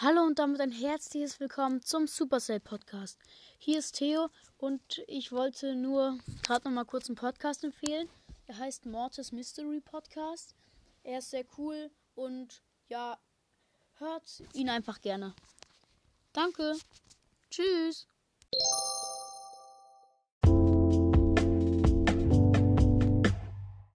Hallo und damit ein herzliches Willkommen zum Supercell Podcast. Hier ist Theo und ich wollte nur gerade noch mal kurz einen Podcast empfehlen. Er heißt Mortis Mystery Podcast. Er ist sehr cool und ja, hört ihn einfach gerne. Danke. Tschüss.